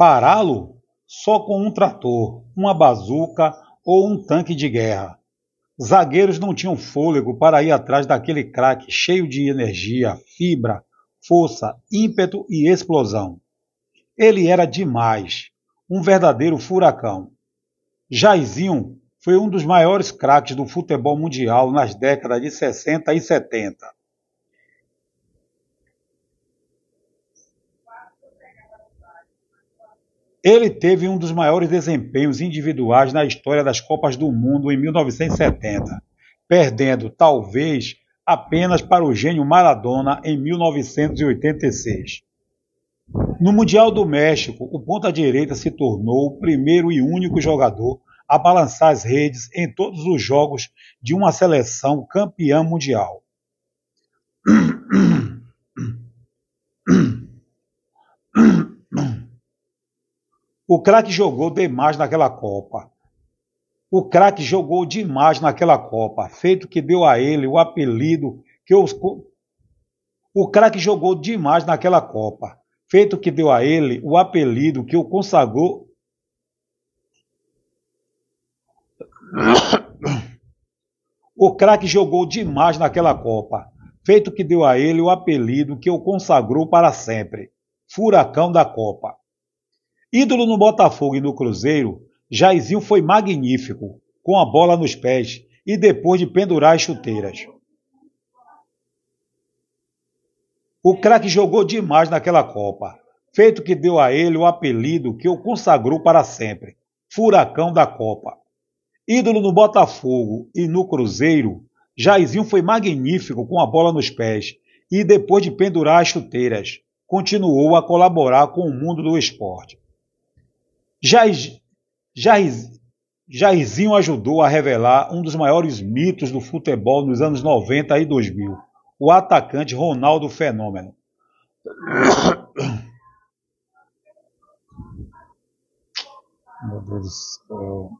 Pará-lo? Só com um trator, uma bazuca ou um tanque de guerra. Zagueiros não tinham fôlego para ir atrás daquele craque cheio de energia, fibra, força, ímpeto e explosão. Ele era demais, um verdadeiro furacão. Jairzinho foi um dos maiores craques do futebol mundial nas décadas de 60 e 70. Ele teve um dos maiores desempenhos individuais na história das Copas do Mundo em 1970, perdendo, talvez, apenas para o gênio Maradona em 1986. No Mundial do México, o ponta-direita se tornou o primeiro e único jogador a balançar as redes em todos os jogos de uma seleção campeã mundial. O craque jogou demais naquela Copa. O craque jogou demais naquela Copa, feito que deu a ele o apelido que os. O craque jogou demais naquela Copa, feito que deu a ele o apelido que o consagrou. O craque jogou demais naquela Copa, feito que deu a ele o apelido que o consagrou para sempre: Furacão da Copa. Ídolo no Botafogo e no Cruzeiro, Jairzinho foi magnífico, com a bola nos pés e depois de pendurar as chuteiras. O craque jogou demais naquela Copa, feito que deu a ele o apelido que o consagrou para sempre, Furacão da Copa. Ídolo no Botafogo e no Cruzeiro, Jairzinho foi magnífico com a bola nos pés e depois de pendurar as chuteiras, continuou a colaborar com o mundo do esporte. Jair, Jair, Jairzinho ajudou a revelar um dos maiores mitos do futebol nos anos 90 e 2000, o atacante Ronaldo Fenômeno. Meu Deus do céu.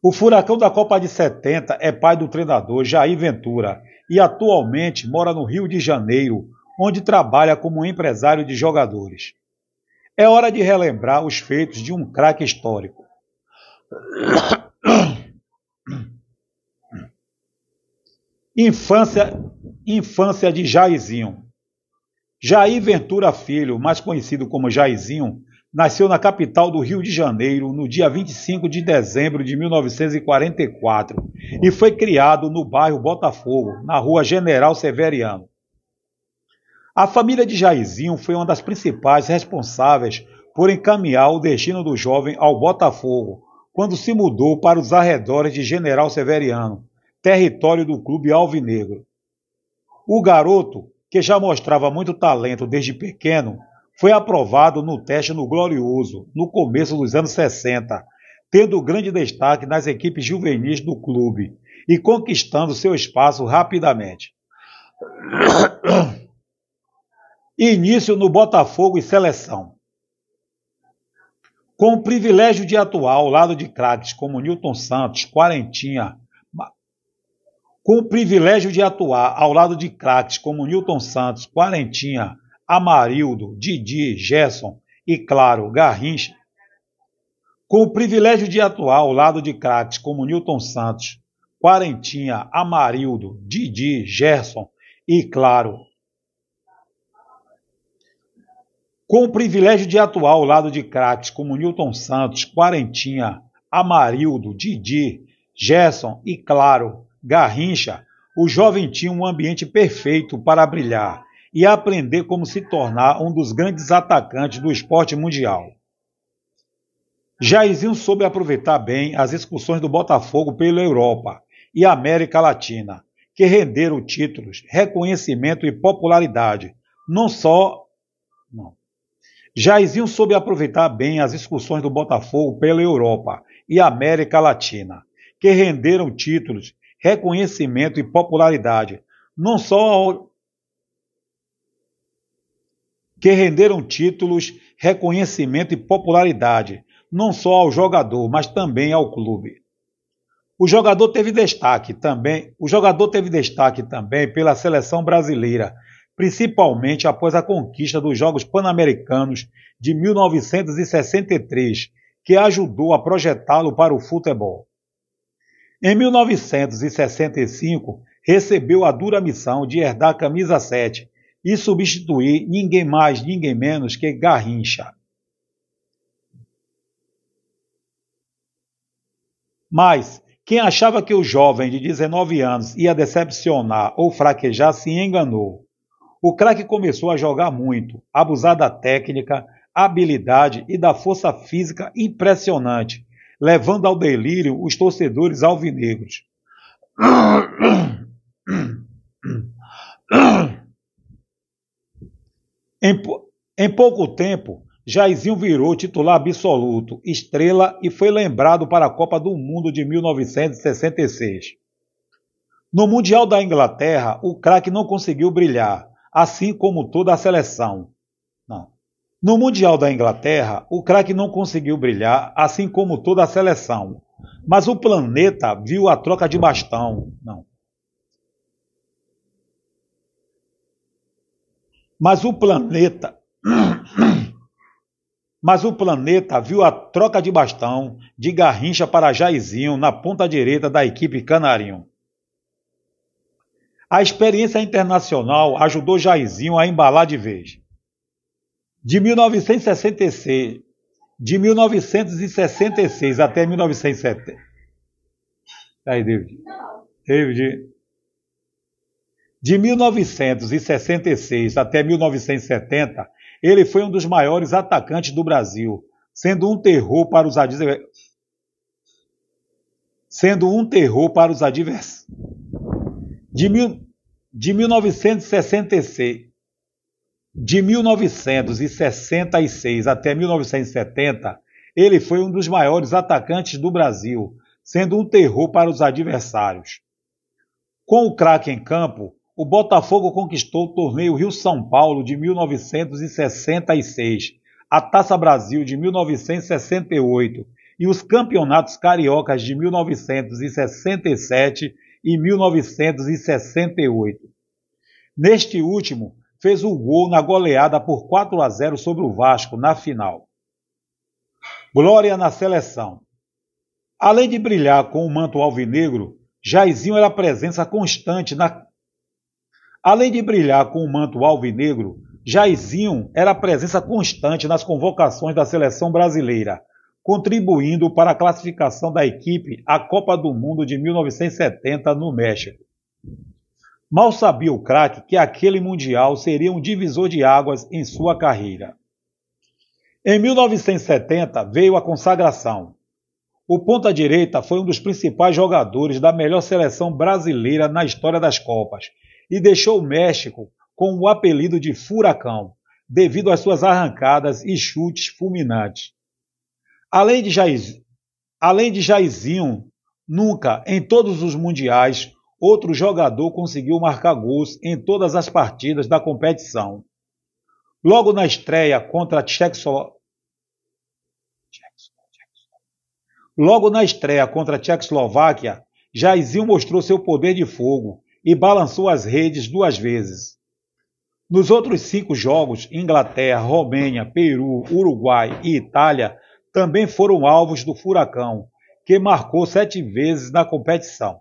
O furacão da Copa de 70 é pai do treinador Jair Ventura e atualmente mora no Rio de Janeiro, onde trabalha como empresário de jogadores. É hora de relembrar os feitos de um craque histórico. Infância, infância de Jairzinho. Jair Ventura Filho, mais conhecido como Jairzinho, nasceu na capital do Rio de Janeiro no dia 25 de dezembro de 1944 e foi criado no bairro Botafogo, na rua General Severiano. A família de Jairzinho foi uma das principais responsáveis por encaminhar o destino do jovem ao Botafogo, quando se mudou para os arredores de General Severiano, território do clube alvinegro. O garoto, que já mostrava muito talento desde pequeno, foi aprovado no teste no Glorioso, no começo dos anos 60, tendo grande destaque nas equipes juvenis do clube e conquistando seu espaço rapidamente. Início no Botafogo e seleção. Com o privilégio de atuar ao lado de craques como Newton Santos, Quarentinha, com o privilégio de atuar ao lado de craques como Newton Santos, Quarentinha, Amarildo, Didi, Gerson e, claro, Garrincha, com o privilégio de atuar ao lado de craques como Newton Santos, Quarentinha, Amarildo, Didi, Gerson e, claro, Com o privilégio de atuar ao lado de craques como Newton Santos, Quarentinha, Amarildo, Didi, Gerson e, claro, Garrincha, o jovem tinha um ambiente perfeito para brilhar e aprender como se tornar um dos grandes atacantes do esporte mundial. Jairzinho soube aproveitar bem as excursões do Botafogo pela Europa e América Latina, que renderam títulos, reconhecimento e popularidade, não só não, Jairzinho soube aproveitar bem as excursões do Botafogo pela Europa e América Latina, que renderam títulos, reconhecimento e popularidade, não só ao... que renderam títulos, reconhecimento e popularidade, não só ao jogador, mas também ao clube. O jogador teve destaque também, o jogador teve destaque também pela seleção brasileira, principalmente após a conquista dos Jogos Pan-Americanos de 1963, que ajudou a projetá-lo para o futebol. Em 1965, recebeu a dura missão de herdar a camisa 7 e substituir ninguém mais, ninguém menos que Garrincha. Mas quem achava que o jovem de 19 anos ia decepcionar ou fraquejar se enganou. O craque começou a jogar muito, abusar da técnica, habilidade e da força física impressionante, levando ao delírio os torcedores alvinegros. Em, em pouco tempo, Jairzinho virou titular absoluto, estrela e foi lembrado para a Copa do Mundo de 1966. No Mundial da Inglaterra, o craque não conseguiu brilhar, assim como toda a seleção. Não. No Mundial da Inglaterra, o craque não conseguiu brilhar, assim como toda a seleção. Mas o planeta viu a troca de bastão. Não. Mas o planeta. Mas o planeta viu a troca de bastão de Garrincha para Jairzinho na ponta direita da equipe Canarinho. A experiência internacional ajudou Jairzinho a embalar de vez. De 1966, de 1966 até 1970. Aí, David. David. De 1966 até 1970, ele foi um dos maiores atacantes do Brasil, sendo um terror para os adversários. Sendo um terror para os adversários de, mil, de 1966, de 1966 até 1970, ele foi um dos maiores atacantes do Brasil, sendo um terror para os adversários. Com o craque em campo, o Botafogo conquistou o torneio Rio-São Paulo de 1966, a Taça Brasil de 1968 e os campeonatos cariocas de 1967 e 1968. Neste último, fez o gol na goleada por 4 a 0 sobre o Vasco na final. Glória na seleção. Além de brilhar com o manto alvinegro, Jairzinho era presença constante na Além de brilhar com o manto alvinegro, Jairzinho era presença constante nas convocações da seleção brasileira, contribuindo para a classificação da equipe à Copa do Mundo de 1970 no México. Mal sabia o craque que aquele Mundial seria um divisor de águas em sua carreira. Em 1970 veio a consagração. O ponta-direita foi um dos principais jogadores da melhor seleção brasileira na história das Copas e deixou o México com o apelido de Furacão, devido às suas arrancadas e chutes fulminantes. Além de, Jaiz, além de Jairzinho, nunca, em todos os mundiais, outro jogador conseguiu marcar gols em todas as partidas da competição. Logo na estreia contra a Tchexo... Logo na estreia contra a Tchecoslováquia, Jairzinho mostrou seu poder de fogo e balançou as redes duas vezes. Nos outros cinco jogos, Inglaterra, Romênia, Peru, Uruguai e Itália também foram alvos do furacão, que marcou sete vezes na competição.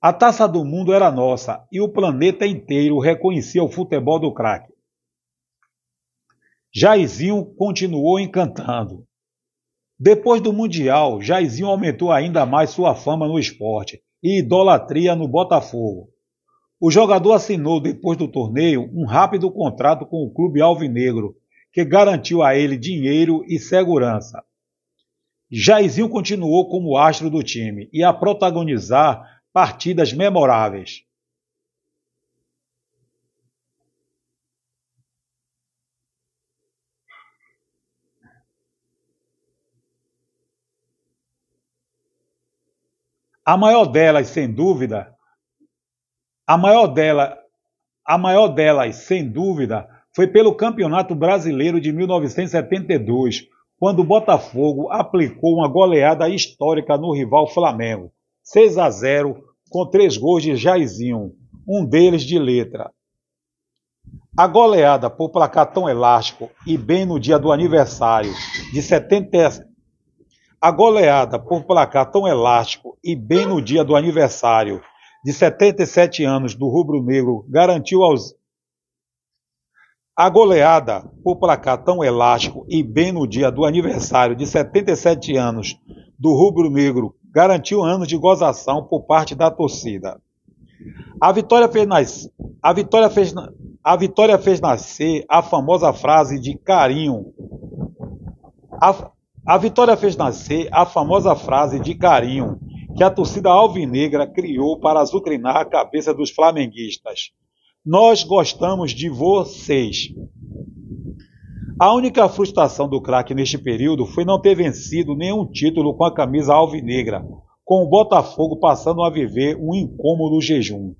A taça do mundo era nossa e o planeta inteiro reconhecia o futebol do craque. Jairzinho continuou encantando. Depois do Mundial, Jairzinho aumentou ainda mais sua fama no esporte e idolatria no Botafogo. O jogador assinou, depois do torneio, um rápido contrato com o clube alvinegro, que garantiu a ele dinheiro e segurança. Jairzinho continuou como astro do time e a protagonizar partidas memoráveis. A maior delas, sem dúvida, a maior dela, a maior delas, sem dúvida, foi pelo Campeonato Brasileiro de 1972, quando o Botafogo aplicou uma goleada histórica no rival Flamengo, 6 a 0, com três gols de Jairzinho, um deles de letra. A goleada por placar tão elástico e bem no dia do aniversário de 70 A goleada por placar tão elástico e bem no dia do aniversário de 77 anos do rubro-negro garantiu aos a goleada por placar tão elástico e bem no dia do aniversário de 77 anos do rubro-negro garantiu anos de gozação por parte da torcida. A vitória fez, nas... a vitória fez... A vitória fez nascer a famosa frase de carinho. A... a vitória fez nascer a famosa frase de carinho que a torcida alvinegra criou para azucrinar a cabeça dos flamenguistas. Nós gostamos de vocês. A única frustração do craque neste período foi não ter vencido nenhum título com a camisa alvinegra, com o Botafogo passando a viver um incômodo jejum.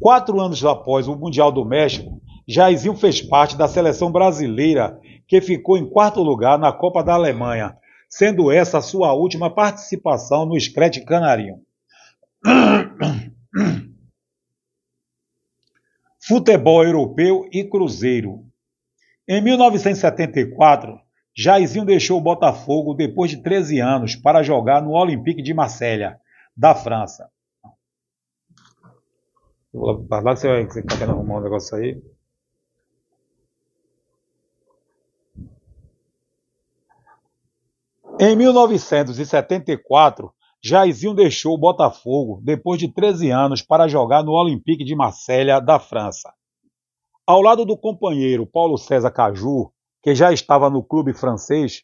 Quatro anos após o Mundial do México, Jairzinho fez parte da seleção brasileira, que ficou em quarto lugar na Copa da Alemanha, sendo essa sua última participação no Screte Canarinho. Futebol europeu e Cruzeiro. Em 1974, Jairzinho deixou o Botafogo depois de 13 anos para jogar no Olympique de Marselha, da França. Vou lá que você vai você tá arrumar um negócio aí. Em 1974, Jairzinho deixou o Botafogo depois de 13 anos para jogar no Olympique de Marselha, da França. Ao lado do companheiro Paulo César Caju, que já estava no clube francês,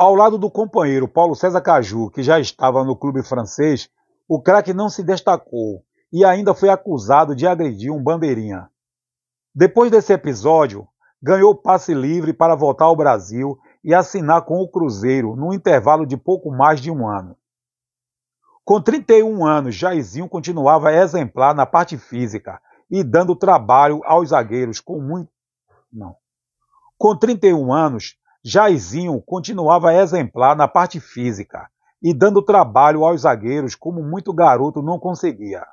Ao lado do companheiro Paulo César Caju, que já estava no clube francês, o craque não se destacou e ainda foi acusado de agredir um bandeirinha. Depois desse episódio, ganhou passe livre para voltar ao Brasil e assinar com o Cruzeiro num intervalo de pouco mais de um ano. Com 31 anos, Jairzinho continuava exemplar na parte física e dando trabalho aos zagueiros com muito. Não. Com 31 anos, Jairzinho continuava exemplar na parte física e dando trabalho aos zagueiros como muito garoto não conseguia.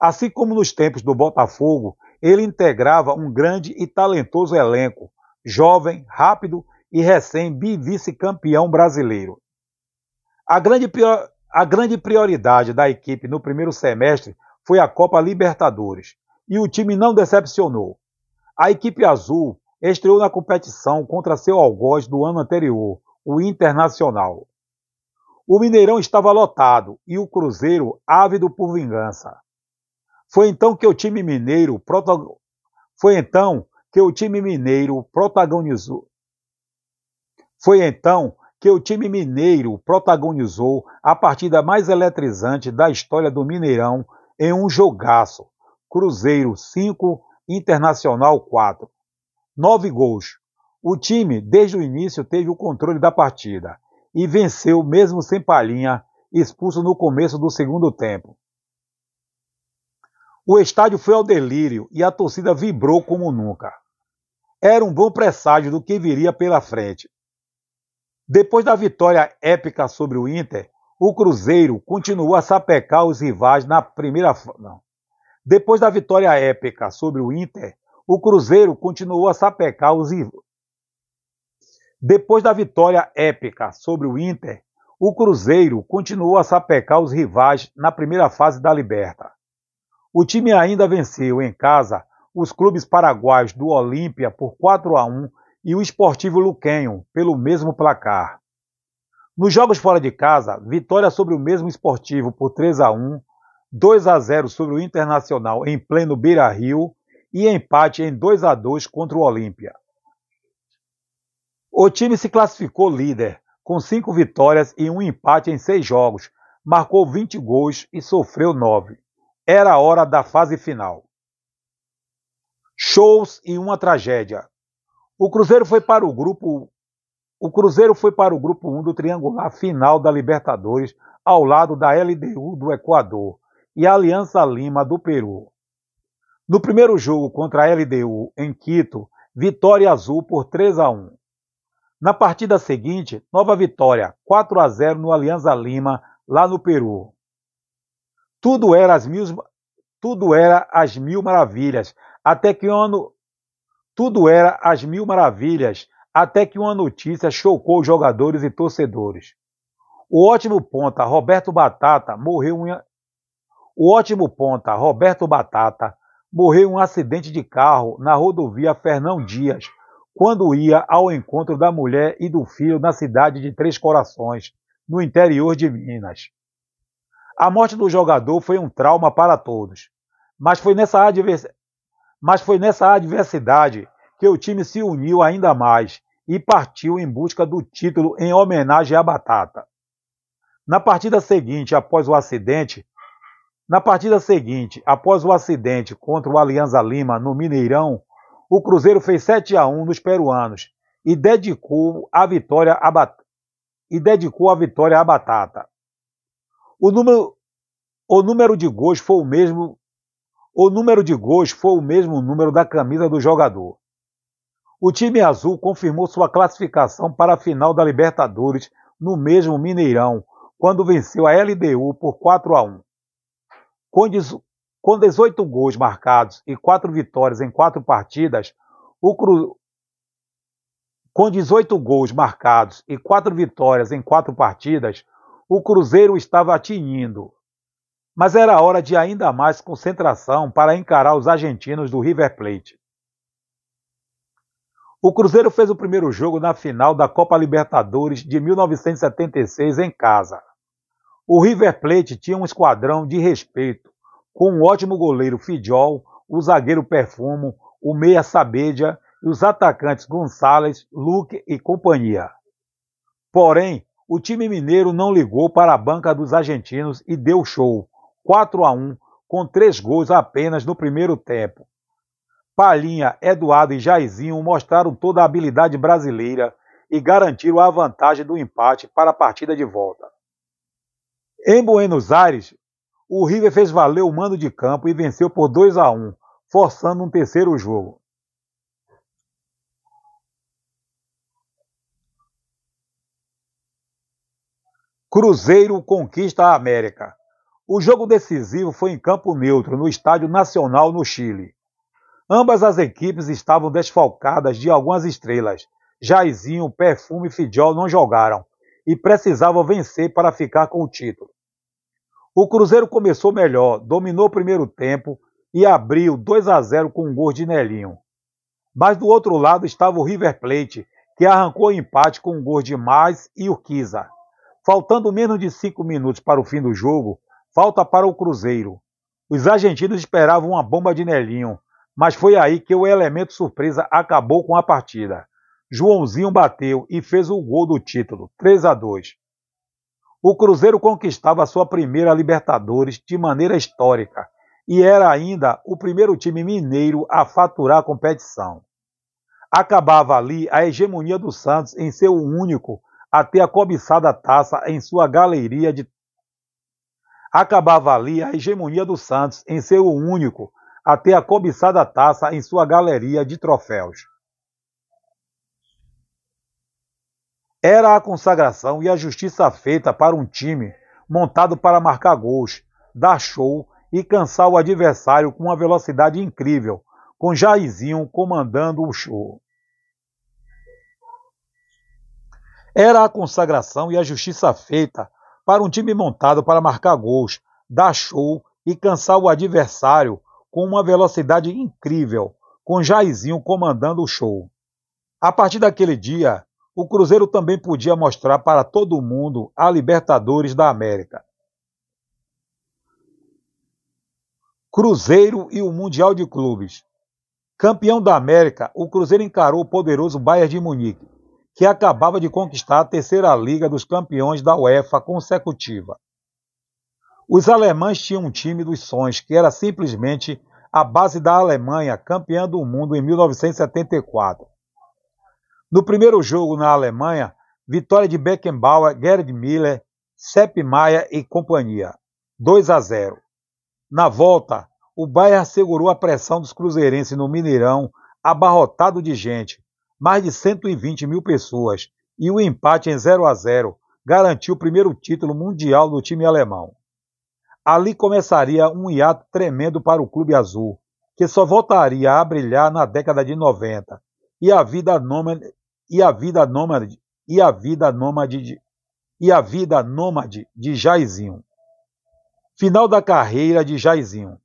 Assim como nos tempos do Botafogo, ele integrava um grande e talentoso elenco, jovem, rápido e recém-vice-campeão brasileiro. A grande, a grande prioridade da equipe no primeiro semestre foi a Copa Libertadores, e o time não decepcionou. A equipe azul estreou na competição contra seu algoz do ano anterior, o Internacional. O Mineirão estava lotado e o Cruzeiro ávido por vingança. Foi então que o time mineiro protagon... foi então que o time mineiro protagonizou foi então que o time mineiro protagonizou a partida mais eletrizante da história do Mineirão em um jogaço. Cruzeiro 5, Internacional 4. Nove gols. O time, desde o início, teve o controle da partida e venceu mesmo sem palhinha, expulso no começo do segundo tempo. O estádio foi ao delírio e a torcida vibrou como nunca. Era um bom presságio do que viria pela frente. Depois da vitória épica sobre o Inter, o Cruzeiro continuou a sapecar os rivais na primeira. Não. Depois da vitória épica sobre o Inter, o Cruzeiro continuou a sapecar os Depois da vitória épica sobre o Inter, o Cruzeiro continuou a sapecar os rivais na primeira fase da Liberta. O time ainda venceu em casa os clubes paraguaios do Olímpia por 4 a 1 e o Esportivo Luquenho, pelo mesmo placar. Nos jogos fora de casa, vitória sobre o mesmo Esportivo por 3 a 1, 2 a 0 sobre o Internacional em pleno Beira-Rio e empate em 2 a 2 contra o Olímpia. O time se classificou líder, com cinco vitórias e um empate em seis jogos, marcou 20 gols e sofreu 9. Era a hora da fase final. Shows e uma tragédia. O Cruzeiro foi para o grupo o Cruzeiro foi para o grupo 1 do triangular final da Libertadores, ao lado da LDU do Equador e a Aliança Lima do Peru. No primeiro jogo contra a LDU em Quito, vitória azul por 3 a 1. Na partida seguinte, nova vitória, 4 a 0 no Aliança Lima, lá no Peru. Tudo era as mil, tudo era as mil maravilhas, até que ano, tudo era as mil maravilhas, até que uma notícia chocou os jogadores e torcedores. O ótimo ponta Roberto Batata morreu em o ótimo ponta Roberto Batata morreu em um acidente de carro na rodovia Fernão Dias, quando ia ao encontro da mulher e do filho na cidade de Três Corações, no interior de Minas. A morte do jogador foi um trauma para todos, mas foi nessa, advers... mas foi nessa adversidade que o time se uniu ainda mais e partiu em busca do título em homenagem à Batata. Na partida seguinte, após o acidente, na partida seguinte, após o acidente contra o Alianza Lima no Mineirão, o Cruzeiro fez 7 a 1 nos peruanos e dedicou a vitória à bat... e dedicou a vitória à Batata. O número o número de gols foi o mesmo o número de gols foi o mesmo número da camisa do jogador. O time azul confirmou sua classificação para a final da Libertadores no mesmo Mineirão, quando venceu a LDU por 4 a 1. Com 18 gols marcados e 4 vitórias em 4 partidas, o Cru... com 18 gols marcados e 4 vitórias em 4 partidas, o Cruzeiro estava tinindo. Mas era hora de ainda mais concentração para encarar os argentinos do River Plate. O Cruzeiro fez o primeiro jogo na final da Copa Libertadores de 1976 em casa. O River Plate tinha um esquadrão de respeito, com um ótimo goleiro Fidjol, o zagueiro Perfumo, o meia Sabedia e os atacantes Gonçalves, Luque e companhia. Porém, o time mineiro não ligou para a banca dos argentinos e deu show, 4 a 1, com três gols apenas no primeiro tempo. Palhinha, Eduardo e Jairzinho mostraram toda a habilidade brasileira e garantiram a vantagem do empate para a partida de volta. Em Buenos Aires, o River fez valer o mando de campo e venceu por 2 a 1, forçando um terceiro jogo. Cruzeiro conquista a América. O jogo decisivo foi em campo neutro, no Estádio Nacional, no Chile. Ambas as equipes estavam desfalcadas de algumas estrelas. Jairzinho, Perfume e Fidjol não jogaram e precisavam vencer para ficar com o título. O Cruzeiro começou melhor, dominou o primeiro tempo e abriu 2 a 0 com um gol de Nelinho. Mas do outro lado estava o River Plate, que arrancou o empate com um gol de Mais e Urquiza. Faltando menos de cinco minutos para o fim do jogo, falta para o Cruzeiro. Os argentinos esperavam uma bomba de Nelinho, mas foi aí que o elemento surpresa acabou com a partida. Joãozinho bateu e fez o gol do título, 3 a 2. O Cruzeiro conquistava sua primeira Libertadores de maneira histórica e era ainda o primeiro time mineiro a faturar a competição. Acabava ali a hegemonia do Santos em ser o único a ter a cobiçada taça em sua galeria de Acabava ali a hegemonia do Santos em único a ter a cobiçada taça em sua galeria de troféus. Era a consagração e a justiça feita para um time montado para marcar gols, dar show e cansar o adversário com uma velocidade incrível, com Jairzinho comandando o show. Era a consagração e a justiça feita para um time montado para marcar gols, dar show e cansar o adversário com uma velocidade incrível, com Jairzinho comandando o show. A partir daquele dia, o Cruzeiro também podia mostrar para todo mundo a Libertadores da América. Cruzeiro e o Mundial de Clubes. Campeão da América, o Cruzeiro encarou o poderoso Bayern de Munique, que acabava de conquistar a terceira Liga dos Campeões da UEFA consecutiva. Os alemães tinham um time dos sonhos, que era simplesmente a base da Alemanha, campeã do mundo em 1974. No primeiro jogo na Alemanha, vitória de Beckenbauer, Gerd Miller, Sepp Maier e companhia, 2 a 0. Na volta, o Bayern segurou a pressão dos cruzeirenses no Mineirão, abarrotado de gente, mais de 120 mil pessoas, e o empate em 0 a 0 garantiu o primeiro título mundial do time alemão. Ali começaria um hiato tremendo para o Clube Azul, que só voltaria a brilhar na década de 90, e a vida nômade e a vida nômade e a vida nômade de, e a vida nômade de Jairzinho. Final da carreira de Jairzinho.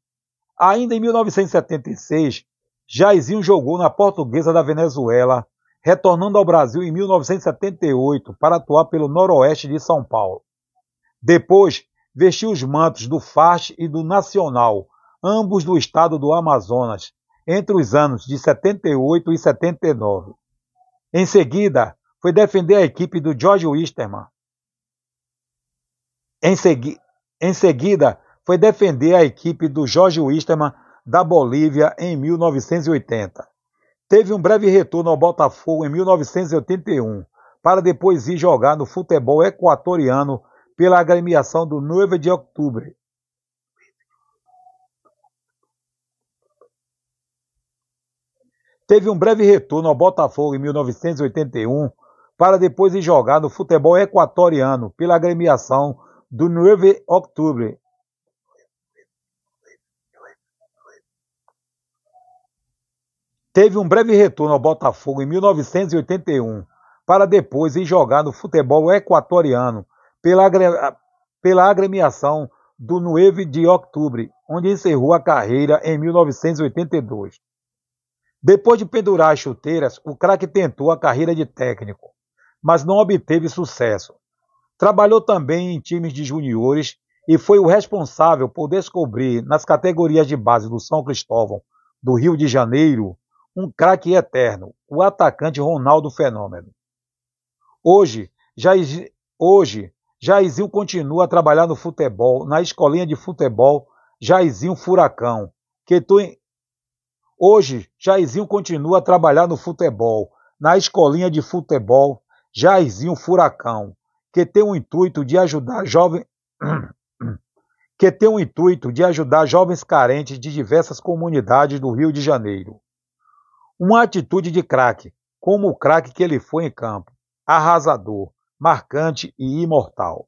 Ainda em 1976, Jairzinho jogou na Portuguesa da Venezuela, retornando ao Brasil em 1978 para atuar pelo Noroeste de São Paulo. Depois, vestiu os mantos do FARC e do Nacional, ambos do estado do Amazonas, entre os anos de 78 e 79. Em seguida, foi defender a equipe do George Wisterman. Em, segui em seguida, foi defender a equipe do Jorge Wisterman da Bolívia em 1980. Teve um breve retorno ao Botafogo em 1981, para depois ir jogar no futebol equatoriano pela agremiação do 9 de outubro. Teve um breve retorno ao Botafogo em 1981, para depois ir jogar no futebol equatoriano pela agremiação do 9 outubro. Teve um breve retorno ao Botafogo em 1981, para depois ir jogar no futebol equatoriano pela, pela agremiação do 9 de outubro, onde encerrou a carreira em 1982. Depois de pendurar as chuteiras, o craque tentou a carreira de técnico, mas não obteve sucesso. Trabalhou também em times de juniores e foi o responsável por descobrir nas categorias de base do São Cristóvão, do Rio de Janeiro, um craque eterno, o atacante Ronaldo Fenômeno. Hoje, já, hoje Jairzinho continua a trabalhar no futebol, na escolinha de futebol Jairzinho Furacão, que tu... Hoje, Jairzinho continua a trabalhar no futebol, na escolinha de futebol Jairzinho Furacão, que tem o intuito de ajudar jovens que tem o intuito de ajudar jovens carentes de diversas comunidades do Rio de Janeiro. Uma atitude de craque, como o craque que ele foi em campo, arrasador, marcante e imortal.